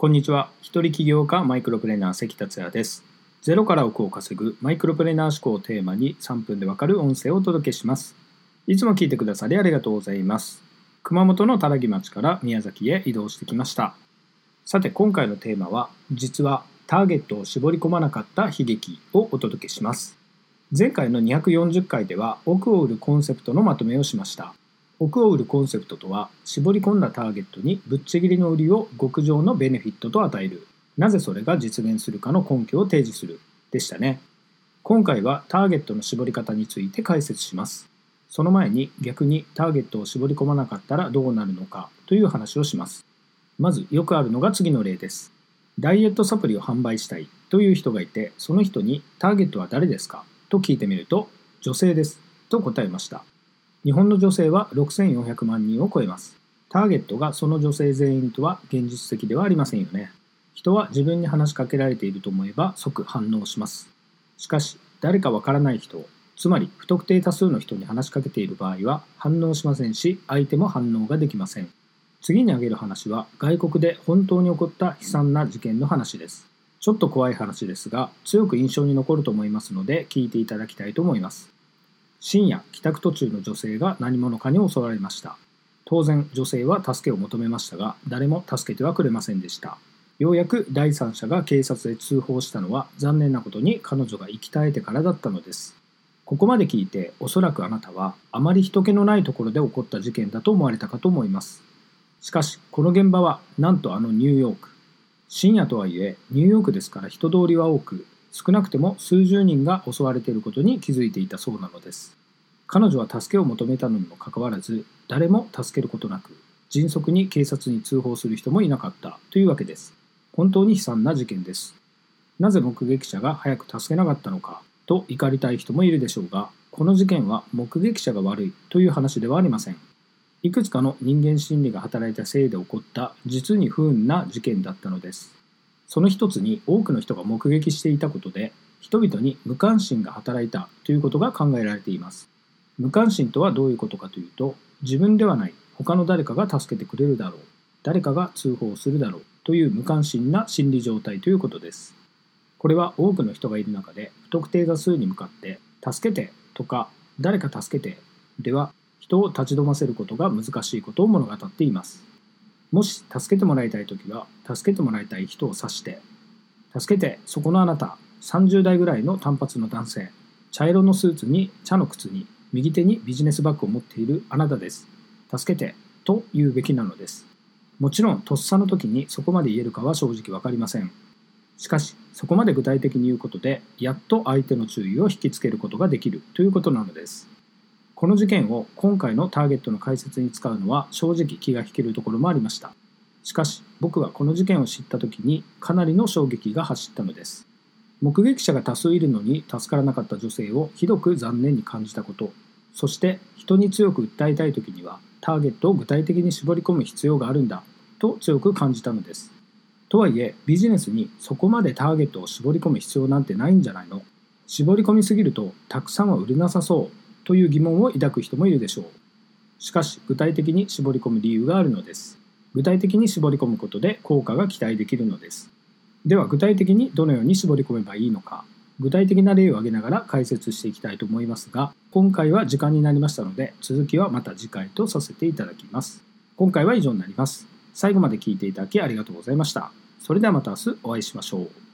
こんにちは。一人起業家マイクロプレーナー関達也です。ゼロから億を稼ぐマイクロプレーナー思考をテーマに3分でわかる音声をお届けします。いつも聞いてくださりありがとうございます。熊本の多良木町から宮崎へ移動してきました。さて今回のテーマは実はターゲットを絞り込まなかった悲劇をお届けします。前回の240回では億を売るコンセプトのまとめをしました。億を売るコンセプトとは絞り込んだターゲットにぶっちぎりの売りを極上のベネフィットと与える。なぜそれが実現するかの根拠を提示する。でしたね。今回はターゲットの絞り方について解説します。その前に逆にターゲットを絞り込まなかったらどうなるのかという話をします。まずよくあるのが次の例です。ダイエットサプリを販売したいという人がいてその人にターゲットは誰ですか？と聞いてみると女性です。と答えました。日本の女性は6400万人を超えます。ターゲットがその女性全員とは現実的ではありませんよね。人は自分に話しかけられていると思えば即反応します。しかし、誰かわからない人、つまり不特定多数の人に話しかけている場合は反応しませんし、相手も反応ができません。次に挙げる話は外国で本当に起こった悲惨な事件の話です。ちょっと怖い話ですが、強く印象に残ると思いますので聞いていただきたいと思います。深夜帰宅途中の女性が何者かに襲われました。当然女性は助けを求めましたが誰も助けてはくれませんでした。ようやく第三者が警察へ通報したのは残念なことに彼女が生き絶えてからだったのです。ここまで聞いておそらくあなたはあまり人気のないところで起こった事件だと思われたかと思います。しかしこの現場はなんとあのニューヨーク。深夜とはいえニューヨークですから人通りは多く少なくても数十人が襲われていることに気づいていたそうなのです。彼女は助けを求めたのにもかかわらず誰も助けることなく迅速に警察に通報する人もいなかったというわけです。本当に悲惨な事件です。なぜ目撃者が早く助けなかったのかと怒りたい人もいるでしょうがこの事件は目撃者が悪いという話ではありません。いくつかの人間心理が働いたせいで起こった実に不運な事件だったのです。その一つに多くの人が目撃していたことで人々に無関心が働いたということが考えられています。無関心とはどういうことかというと自分ではない。他の誰かが助けてくれるだろう。誰かが通報するだろう。という無関心な心理状態ということです。これは多くの人がいる中で不特定多数に向かって助けてとか誰か助けてでは人を立ち止ませることが難しいことを物語っています。もし助けてもらいたいときは、助けてもらいたい人を指して、助けて、そこのあなた、30代ぐらいの単発の男性、茶色のスーツに茶の靴に、右手にビジネスバッグを持っているあなたです。助けて、と言うべきなのです。もちろん、とっさの時にそこまで言えるかは正直わかりません。しかし、そこまで具体的に言うことで、やっと相手の注意を引きつけることができるということなのです。この事件を今回のターゲットの解説に使うのは正直気が引けるところもありました。しかし僕はこの事件を知った時にかなりの衝撃が走ったのです。目撃者が多数いるのに助からなかった女性をひどく残念に感じたこと、そして人に強く訴えたい時にはターゲットを具体的に絞り込む必要があるんだと強く感じたのです。とはいえビジネスにそこまでターゲットを絞り込む必要なんてないんじゃないの？絞り込みすぎるとたくさんは売れなさそうという疑問を抱く人もいるでしょう。しかし具体的に絞り込む理由があるのです。具体的に絞り込むことで効果が期待できるのです。では具体的にどのように絞り込めばいいのか、具体的な例を挙げながら解説していきたいと思いますが、今回は時間になりましたので、続きはまた次回とさせていただきます。今回は以上になります。最後まで聞いていただきありがとうございました。それではまた明日お会いしましょう。